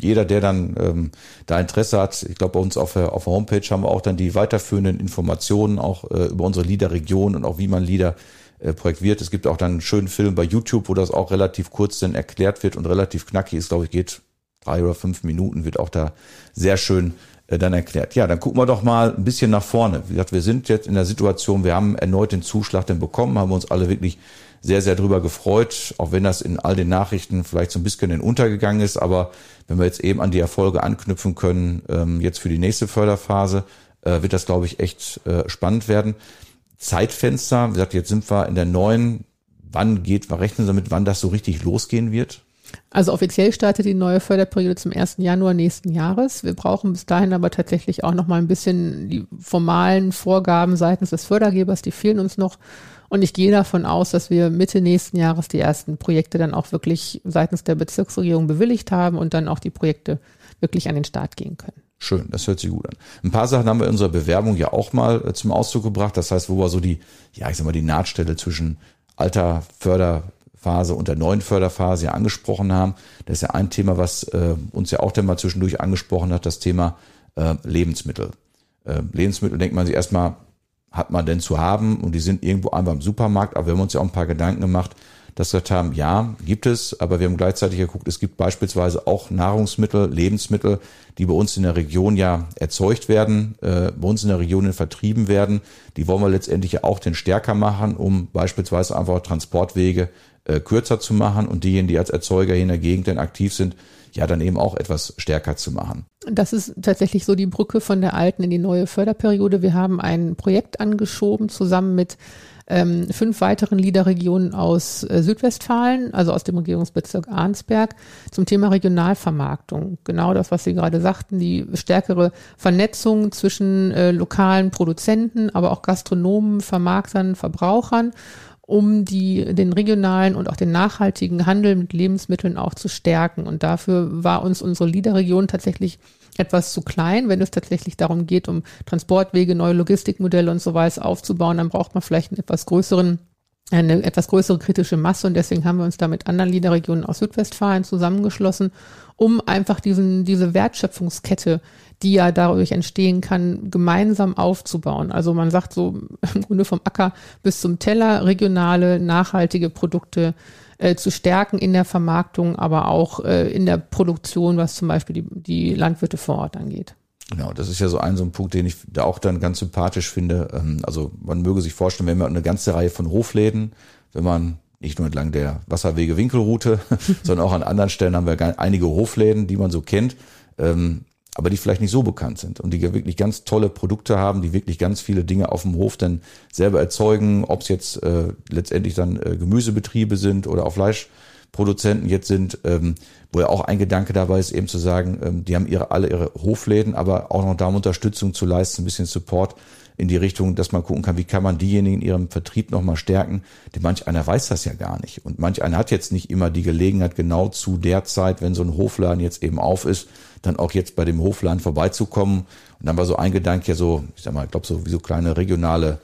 jeder, der dann ähm, da Interesse hat. Ich glaube, bei uns auf der, auf der Homepage haben wir auch dann die weiterführenden Informationen auch äh, über unsere Liederregion und auch wie man Lieder äh, projektiert. Es gibt auch dann einen schönen Film bei YouTube, wo das auch relativ kurz dann erklärt wird und relativ knackig ist, glaube ich, geht drei oder fünf Minuten, wird auch da sehr schön äh, dann erklärt. Ja, dann gucken wir doch mal ein bisschen nach vorne. Wie gesagt, wir sind jetzt in der Situation, wir haben erneut den Zuschlag dann bekommen, haben uns alle wirklich sehr, sehr drüber gefreut, auch wenn das in all den Nachrichten vielleicht so ein bisschen in untergegangen ist. Aber wenn wir jetzt eben an die Erfolge anknüpfen können, ähm, jetzt für die nächste Förderphase, äh, wird das, glaube ich, echt äh, spannend werden. Zeitfenster, wie gesagt, jetzt sind wir in der neuen, wann geht, rechnen Sie damit, wann das so richtig losgehen wird? Also offiziell startet die neue Förderperiode zum 1. Januar nächsten Jahres. Wir brauchen bis dahin aber tatsächlich auch noch mal ein bisschen die formalen Vorgaben seitens des Fördergebers, die fehlen uns noch. Und ich gehe davon aus, dass wir Mitte nächsten Jahres die ersten Projekte dann auch wirklich seitens der Bezirksregierung bewilligt haben und dann auch die Projekte wirklich an den Start gehen können. Schön, das hört sich gut an. Ein paar Sachen haben wir in unserer Bewerbung ja auch mal äh, zum Ausdruck gebracht. Das heißt, wo wir so die, ja, ich sag mal, die Nahtstelle zwischen alter Förderphase und der neuen Förderphase ja angesprochen haben. Das ist ja ein Thema, was äh, uns ja auch dann mal zwischendurch angesprochen hat, das Thema äh, Lebensmittel. Äh, Lebensmittel denkt man sich erstmal, hat man denn zu haben? Und die sind irgendwo einfach im Supermarkt, aber wir haben uns ja auch ein paar Gedanken gemacht, dass wir gesagt haben, ja, gibt es, aber wir haben gleichzeitig geguckt, es gibt beispielsweise auch Nahrungsmittel, Lebensmittel, die bei uns in der Region ja erzeugt werden, äh, bei uns in der Region vertrieben werden. Die wollen wir letztendlich ja auch den stärker machen, um beispielsweise einfach Transportwege äh, kürzer zu machen und diejenigen, die als Erzeuger hier in der Gegend dann aktiv sind, ja dann eben auch etwas stärker zu machen. Das ist tatsächlich so die Brücke von der alten in die neue Förderperiode. Wir haben ein Projekt angeschoben zusammen mit ähm, fünf weiteren Liederregionen aus äh, Südwestfalen, also aus dem Regierungsbezirk Arnsberg, zum Thema Regionalvermarktung. Genau das, was Sie gerade sagten, die stärkere Vernetzung zwischen äh, lokalen Produzenten, aber auch Gastronomen, Vermarktern, Verbrauchern um die, den regionalen und auch den nachhaltigen Handel mit Lebensmitteln auch zu stärken. Und dafür war uns unsere Liederregion tatsächlich etwas zu klein. Wenn es tatsächlich darum geht, um Transportwege, neue Logistikmodelle und so weiter aufzubauen, dann braucht man vielleicht einen etwas größeren eine etwas größere kritische Masse und deswegen haben wir uns da mit anderen Liederregionen aus Südwestfalen zusammengeschlossen, um einfach diesen, diese Wertschöpfungskette, die ja dadurch entstehen kann, gemeinsam aufzubauen. Also man sagt so im Grunde vom Acker bis zum Teller regionale, nachhaltige Produkte äh, zu stärken in der Vermarktung, aber auch äh, in der Produktion, was zum Beispiel die, die Landwirte vor Ort angeht. Genau, das ist ja so ein so ein Punkt, den ich da auch dann ganz sympathisch finde. Ähm, also man möge sich vorstellen, wenn man eine ganze Reihe von Hofläden, wenn man nicht nur entlang der Wasserwege Winkelroute, sondern auch an anderen Stellen haben wir einige Hofläden, die man so kennt. Ähm, aber die vielleicht nicht so bekannt sind und die wirklich ganz tolle Produkte haben, die wirklich ganz viele Dinge auf dem Hof dann selber erzeugen, ob es jetzt äh, letztendlich dann äh, Gemüsebetriebe sind oder auch Fleischproduzenten jetzt sind, ähm, wo ja auch ein Gedanke dabei ist, eben zu sagen, ähm, die haben ihre alle ihre Hofläden, aber auch noch da Unterstützung zu leisten, ein bisschen Support in die Richtung, dass man gucken kann, wie kann man diejenigen in ihrem Vertrieb nochmal stärken. Denn manch einer weiß das ja gar nicht. Und manch einer hat jetzt nicht immer die Gelegenheit, genau zu der Zeit, wenn so ein Hofladen jetzt eben auf ist, dann auch jetzt bei dem Hofladen vorbeizukommen. Und dann war so ein Gedanke, so, ich sag mal, ich glaube, so wie so kleine regionale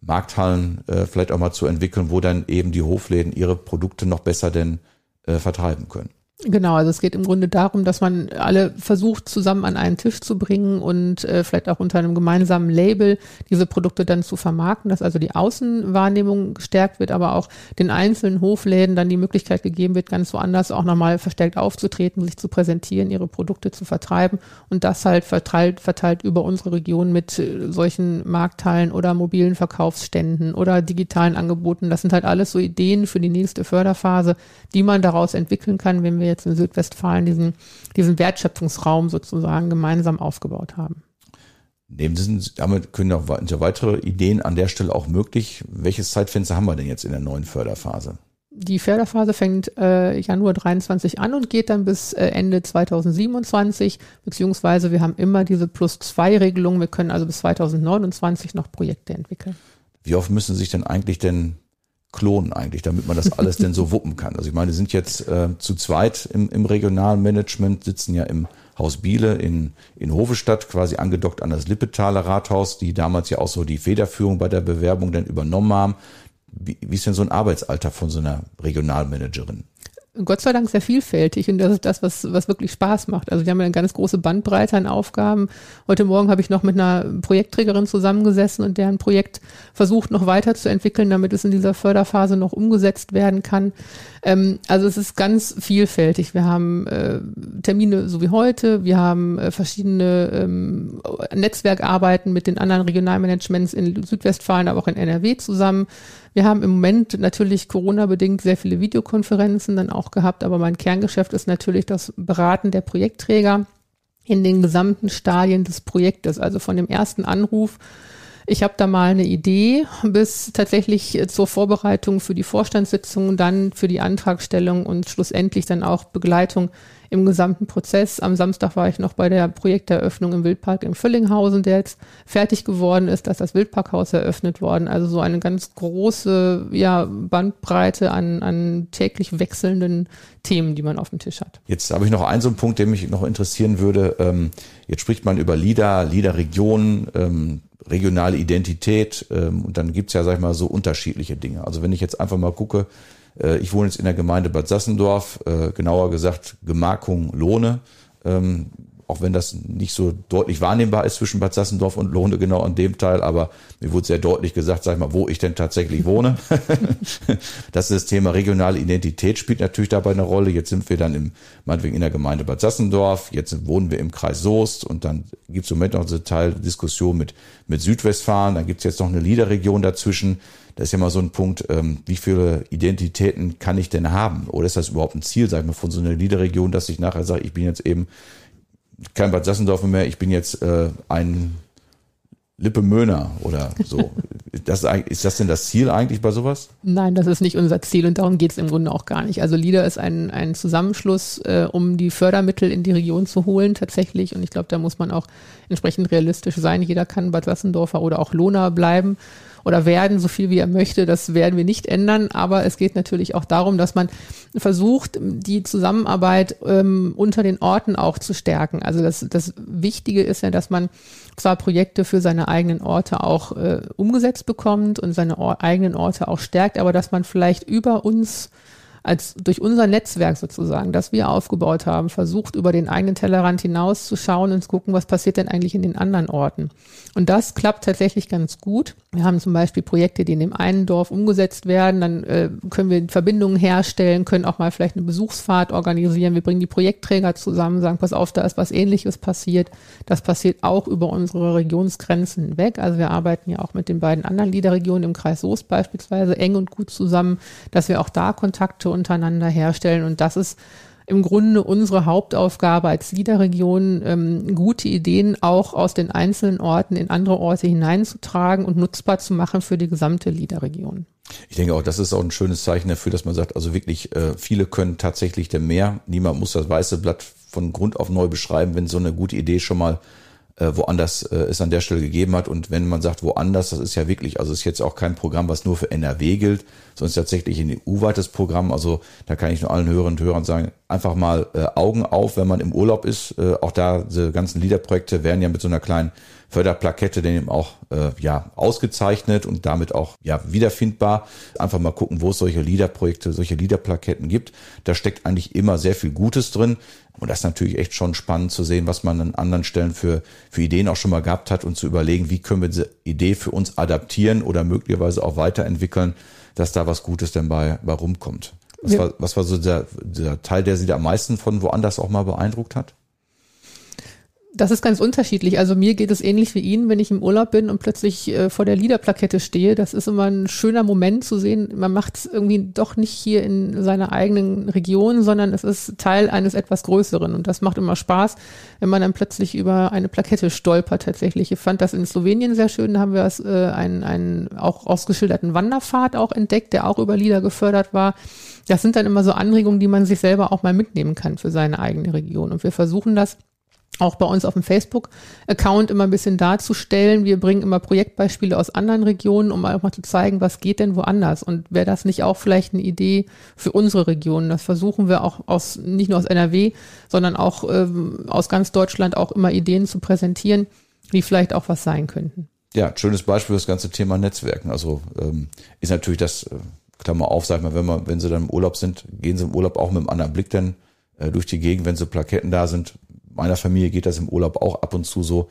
Markthallen äh, vielleicht auch mal zu entwickeln, wo dann eben die Hofläden ihre Produkte noch besser denn äh, vertreiben können. Genau, also es geht im Grunde darum, dass man alle versucht, zusammen an einen Tisch zu bringen und äh, vielleicht auch unter einem gemeinsamen Label diese Produkte dann zu vermarkten, dass also die Außenwahrnehmung gestärkt wird, aber auch den einzelnen Hofläden dann die Möglichkeit gegeben wird, ganz woanders auch nochmal verstärkt aufzutreten, sich zu präsentieren, ihre Produkte zu vertreiben und das halt verteilt, verteilt über unsere Region mit äh, solchen Marktteilen oder mobilen Verkaufsständen oder digitalen Angeboten. Das sind halt alles so Ideen für die nächste Förderphase, die man daraus entwickeln kann, wenn wir jetzt in Südwestfalen diesen, diesen Wertschöpfungsraum sozusagen gemeinsam aufgebaut haben. Neben diesen, damit können auch weitere Ideen an der Stelle auch möglich. Welches Zeitfenster haben wir denn jetzt in der neuen Förderphase? Die Förderphase fängt äh, Januar 23 an und geht dann bis äh, Ende 2027, beziehungsweise wir haben immer diese Plus-2-Regelung. Wir können also bis 2029 noch Projekte entwickeln. Wie oft müssen sich denn eigentlich denn klonen eigentlich, damit man das alles denn so wuppen kann. Also ich meine, sind jetzt äh, zu zweit im, im regionalen Management, sitzen ja im Haus Biele in, in Hovestadt, quasi angedockt an das Lippetaler Rathaus, die damals ja auch so die Federführung bei der Bewerbung dann übernommen haben. Wie, wie ist denn so ein Arbeitsalter von so einer Regionalmanagerin? Gott sei Dank sehr vielfältig und das ist das, was, was wirklich Spaß macht. Also wir haben eine ganz große Bandbreite an Aufgaben. Heute Morgen habe ich noch mit einer Projektträgerin zusammengesessen und deren Projekt versucht noch weiterzuentwickeln, damit es in dieser Förderphase noch umgesetzt werden kann. Ähm, also es ist ganz vielfältig. Wir haben äh, Termine so wie heute, wir haben äh, verschiedene ähm, Netzwerkarbeiten mit den anderen Regionalmanagements in Südwestfalen, aber auch in NRW zusammen. Wir haben im Moment natürlich Corona-bedingt sehr viele Videokonferenzen dann auch gehabt, aber mein Kerngeschäft ist natürlich das Beraten der Projektträger in den gesamten Stadien des Projektes, also von dem ersten Anruf Ich habe da mal eine Idee, bis tatsächlich zur Vorbereitung für die Vorstandssitzung, dann für die Antragstellung und schlussendlich dann auch Begleitung im gesamten Prozess. Am Samstag war ich noch bei der Projekteröffnung im Wildpark in Völlinghausen, der jetzt fertig geworden ist, dass das Wildparkhaus eröffnet worden. Also so eine ganz große ja, Bandbreite an, an täglich wechselnden Themen, die man auf dem Tisch hat. Jetzt habe ich noch einen so einen Punkt, der mich noch interessieren würde. Ähm, jetzt spricht man über LIDA, LIDA-Regionen, ähm, regionale Identität ähm, und dann gibt's ja, sag ich mal, so unterschiedliche Dinge. Also wenn ich jetzt einfach mal gucke, ich wohne jetzt in der Gemeinde Bad Sassendorf, äh, genauer gesagt Gemarkung Lohne. Ähm, auch wenn das nicht so deutlich wahrnehmbar ist zwischen Bad Sassendorf und Lohne, genau an dem Teil, aber mir wurde sehr deutlich gesagt, sag ich mal, wo ich denn tatsächlich wohne. das ist das Thema regionale Identität spielt natürlich dabei eine Rolle. Jetzt sind wir dann im, meinetwegen in der Gemeinde Bad Sassendorf, jetzt wohnen wir im Kreis Soest und dann gibt es im Moment noch so Teil Diskussion mit, mit Südwestfalen, dann gibt es jetzt noch eine Liederregion dazwischen. Das ist ja mal so ein Punkt, ähm, wie viele Identitäten kann ich denn haben? Oder ist das überhaupt ein Ziel, sag ich mal, von so einer Liederregion, dass ich nachher sage, ich bin jetzt eben kein Bad Sassendorf mehr, ich bin jetzt äh, ein Lippe Möhner oder so. Das, ist das denn das Ziel eigentlich bei sowas? Nein, das ist nicht unser Ziel und darum geht es im Grunde auch gar nicht. Also LIDA ist ein, ein Zusammenschluss, äh, um die Fördermittel in die Region zu holen tatsächlich. Und ich glaube, da muss man auch entsprechend realistisch sein. Jeder kann Bad Sassendorfer oder auch Lohner bleiben oder werden, so viel wie er möchte. Das werden wir nicht ändern. Aber es geht natürlich auch darum, dass man versucht, die Zusammenarbeit ähm, unter den Orten auch zu stärken. Also das, das Wichtige ist ja, dass man zwar Projekte für seine eigenen Orte auch äh, umgesetzt bekommt und seine Or eigenen Orte auch stärkt, aber dass man vielleicht über uns als durch unser Netzwerk sozusagen, das wir aufgebaut haben, versucht, über den eigenen Tellerrand hinaus zu schauen und zu gucken, was passiert denn eigentlich in den anderen Orten. Und das klappt tatsächlich ganz gut. Wir haben zum Beispiel Projekte, die in dem einen Dorf umgesetzt werden, dann äh, können wir Verbindungen herstellen, können auch mal vielleicht eine Besuchsfahrt organisieren. Wir bringen die Projektträger zusammen, sagen, pass auf, da ist was ähnliches passiert. Das passiert auch über unsere Regionsgrenzen hinweg. Also wir arbeiten ja auch mit den beiden anderen Liederregionen im Kreis Soest beispielsweise eng und gut zusammen, dass wir auch da Kontakte untereinander herstellen. Und das ist im Grunde unsere Hauptaufgabe als Liederregion, ähm, gute Ideen auch aus den einzelnen Orten in andere Orte hineinzutragen und nutzbar zu machen für die gesamte Liederregion. Ich denke auch, das ist auch ein schönes Zeichen dafür, dass man sagt, also wirklich, äh, viele können tatsächlich der mehr. Niemand muss das weiße Blatt von Grund auf neu beschreiben, wenn so eine gute Idee schon mal äh, woanders äh, es an der Stelle gegeben hat. Und wenn man sagt woanders, das ist ja wirklich, also ist jetzt auch kein Programm, was nur für NRW gilt, sondern ist tatsächlich ein EU-weites Programm. Also da kann ich nur allen Hörern und Hörern sagen, einfach mal äh, Augen auf, wenn man im Urlaub ist. Äh, auch da, diese ganzen Liederprojekte werden ja mit so einer kleinen Förderplakette dann eben auch äh, ja ausgezeichnet und damit auch ja wiederfindbar. Einfach mal gucken, wo es solche Liederprojekte, solche Liederplaketten gibt. Da steckt eigentlich immer sehr viel Gutes drin. Und das ist natürlich echt schon spannend zu sehen, was man an anderen Stellen für, für Ideen auch schon mal gehabt hat und zu überlegen, wie können wir diese Idee für uns adaptieren oder möglicherweise auch weiterentwickeln, dass da was Gutes denn bei, bei rumkommt. Was, ja. war, was war so der, der Teil, der Sie da am meisten von woanders auch mal beeindruckt hat? Das ist ganz unterschiedlich. Also mir geht es ähnlich wie Ihnen, wenn ich im Urlaub bin und plötzlich äh, vor der Liederplakette stehe. Das ist immer ein schöner Moment zu sehen. Man macht es irgendwie doch nicht hier in seiner eigenen Region, sondern es ist Teil eines etwas Größeren. Und das macht immer Spaß, wenn man dann plötzlich über eine Plakette stolpert tatsächlich. Ich fand das in Slowenien sehr schön. Da haben wir äh, einen, einen auch ausgeschilderten Wanderpfad auch entdeckt, der auch über Lieder gefördert war. Das sind dann immer so Anregungen, die man sich selber auch mal mitnehmen kann für seine eigene Region. Und wir versuchen das auch bei uns auf dem Facebook-Account immer ein bisschen darzustellen. Wir bringen immer Projektbeispiele aus anderen Regionen, um einfach zu zeigen, was geht denn woanders und wäre das nicht auch vielleicht eine Idee für unsere Region. Das versuchen wir auch aus, nicht nur aus NRW, sondern auch ähm, aus ganz Deutschland auch immer Ideen zu präsentieren, die vielleicht auch was sein könnten. Ja, schönes Beispiel für das ganze Thema Netzwerken. Also ähm, ist natürlich das, äh, Klammer auf, sag mal, wenn man, wenn sie dann im Urlaub sind, gehen sie im Urlaub auch mit einem anderen Blick dann äh, durch die Gegend, wenn so Plaketten da sind, meiner Familie geht das im Urlaub auch ab und zu so.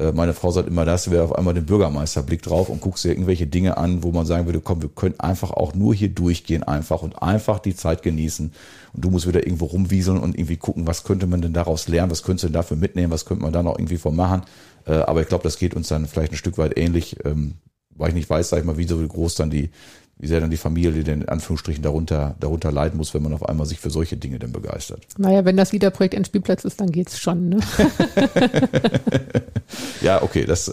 Äh, meine Frau sagt immer, da hast du auf einmal den Bürgermeisterblick drauf und guckst dir irgendwelche Dinge an, wo man sagen würde, komm, wir können einfach auch nur hier durchgehen einfach und einfach die Zeit genießen. Und du musst wieder irgendwo rumwieseln und irgendwie gucken, was könnte man denn daraus lernen, was könntest du denn dafür mitnehmen, was könnte man da noch irgendwie von machen. Äh, aber ich glaube, das geht uns dann vielleicht ein Stück weit ähnlich, ähm, weil ich nicht weiß, sag ich mal, wie so groß dann die wie sehr dann die Familie denn in Anführungsstrichen darunter, darunter leiden muss, wenn man auf einmal sich für solche Dinge denn begeistert. Naja, wenn das Liederprojekt ein Spielplatz ist, dann geht's schon. Ne? ja, okay, das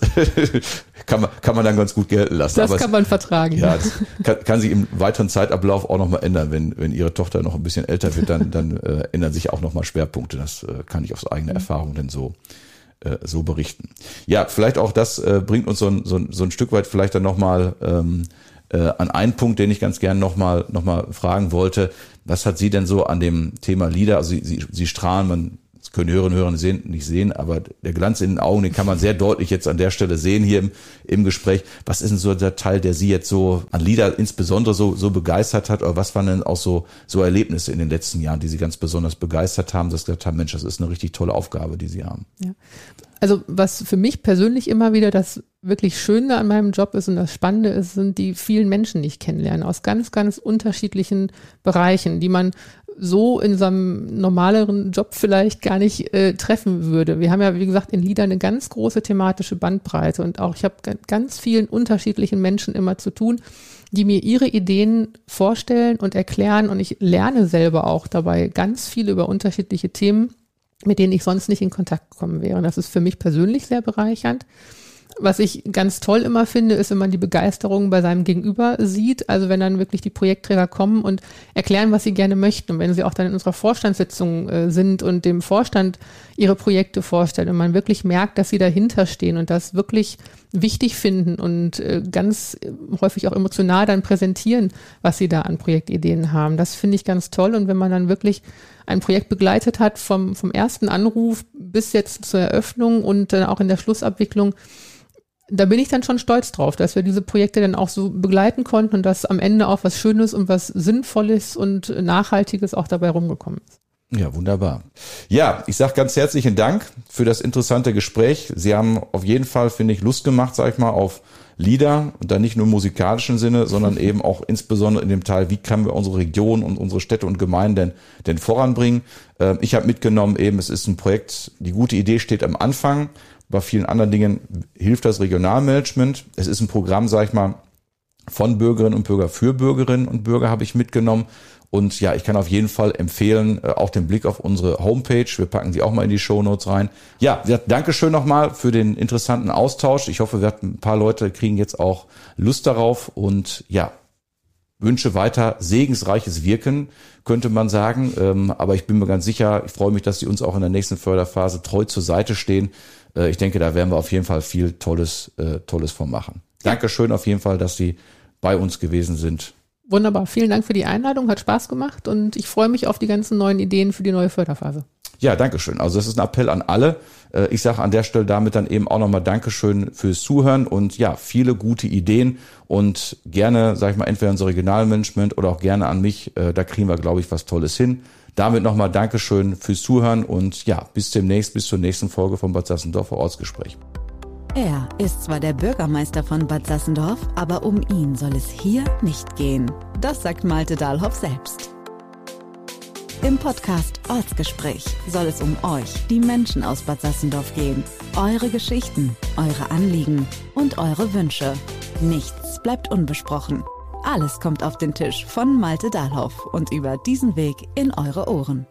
kann man, kann man dann ganz gut gelten lassen. Das Aber kann es, man vertragen. Ja, das kann, kann sich im weiteren Zeitablauf auch nochmal ändern. Wenn, wenn Ihre Tochter noch ein bisschen älter wird, dann, dann äh, ändern sich auch nochmal Schwerpunkte. Das äh, kann ich aus eigener mhm. Erfahrung denn so äh, so berichten. Ja, vielleicht auch das äh, bringt uns so ein, so, ein, so ein Stück weit vielleicht dann nochmal ähm, äh, an einen Punkt, den ich ganz gerne nochmal noch mal fragen wollte. Was hat Sie denn so an dem Thema Lieder? Also Sie, Sie, Sie strahlen, man das können Hörerinnen und Hörer sehen, nicht sehen, aber der Glanz in den Augen, den kann man sehr deutlich jetzt an der Stelle sehen hier im, im Gespräch. Was ist denn so der Teil, der Sie jetzt so an Lieder insbesondere so, so begeistert hat? Oder was waren denn auch so, so Erlebnisse in den letzten Jahren, die Sie ganz besonders begeistert haben, dass Sie gesagt haben, Mensch, das ist eine richtig tolle Aufgabe, die Sie haben? Ja. Also was für mich persönlich immer wieder das wirklich Schöne an meinem Job ist und das Spannende ist, sind die vielen Menschen, die ich kennenlerne, aus ganz, ganz unterschiedlichen Bereichen, die man so in seinem normaleren Job vielleicht gar nicht äh, treffen würde. Wir haben ja, wie gesagt, in Liedern eine ganz große thematische Bandbreite und auch ich habe ganz vielen unterschiedlichen Menschen immer zu tun, die mir ihre Ideen vorstellen und erklären und ich lerne selber auch dabei ganz viel über unterschiedliche Themen, mit denen ich sonst nicht in Kontakt gekommen wäre. Und das ist für mich persönlich sehr bereichernd. Was ich ganz toll immer finde, ist, wenn man die Begeisterung bei seinem Gegenüber sieht. Also wenn dann wirklich die Projektträger kommen und erklären, was sie gerne möchten. Und wenn sie auch dann in unserer Vorstandssitzung äh, sind und dem Vorstand ihre Projekte vorstellen und man wirklich merkt, dass sie dahinter stehen und das wirklich wichtig finden und äh, ganz häufig auch emotional dann präsentieren, was sie da an Projektideen haben. Das finde ich ganz toll. Und wenn man dann wirklich ein Projekt begleitet hat vom, vom ersten Anruf bis jetzt zur Eröffnung und dann auch in der Schlussabwicklung, da bin ich dann schon stolz drauf, dass wir diese Projekte dann auch so begleiten konnten und dass am Ende auch was Schönes und was Sinnvolles und Nachhaltiges auch dabei rumgekommen ist. Ja, wunderbar. Ja, ich sage ganz herzlichen Dank für das interessante Gespräch. Sie haben auf jeden Fall, finde ich, Lust gemacht, sag ich mal, auf Lieder und dann nicht nur im musikalischen Sinne, sondern eben auch insbesondere in dem Teil, wie können wir unsere Region und unsere Städte und Gemeinden denn, denn voranbringen. Ähm, ich habe mitgenommen, eben es ist ein Projekt, die gute Idee steht am Anfang bei vielen anderen Dingen hilft das Regionalmanagement. Es ist ein Programm, sag ich mal, von Bürgerinnen und Bürger für Bürgerinnen und Bürger habe ich mitgenommen. Und ja, ich kann auf jeden Fall empfehlen, äh, auch den Blick auf unsere Homepage. Wir packen sie auch mal in die Show Notes rein. Ja, danke schön nochmal für den interessanten Austausch. Ich hoffe, wir hatten ein paar Leute kriegen jetzt auch Lust darauf und ja, wünsche weiter segensreiches Wirken, könnte man sagen. Ähm, aber ich bin mir ganz sicher, ich freue mich, dass Sie uns auch in der nächsten Förderphase treu zur Seite stehen äh, ich denke, da werden wir auf jeden Fall viel Tolles, äh, Tolles von machen. Dankeschön auf jeden Fall, dass Sie bei uns gewesen sind. Wunderbar. Vielen Dank für die Einladung. Hat Spaß gemacht und ich freue mich auf die ganzen neuen Ideen für die neue Förderphase. Ja, Dankeschön. Also das ist ein Appell an alle. Äh, ich sage an der Stelle damit dann eben auch nochmal Dankeschön fürs Zuhören und ja, viele gute Ideen und gerne, sage ich mal, entweder unser Regionalmanagement oder auch gerne an mich. Äh, da kriegen wir, glaube ich, was Tolles hin. Damit nochmal Dankeschön fürs Zuhören und ja, bis demnächst, bis zur nächsten Folge vom Bad Sassendorfer Ortsgespräch. Er ist zwar der Bürgermeister von Bad Sassendorf, aber um ihn soll es hier nicht gehen. Das sagt Malte Dahlhoff selbst. Im Podcast Ortsgespräch soll es um euch, die Menschen aus Bad Sassendorf gehen. Eure Geschichten, eure Anliegen und eure Wünsche. Nichts bleibt unbesprochen. Alles kommt auf den Tisch von Malte Dahlhoff und über diesen Weg in eure Ohren.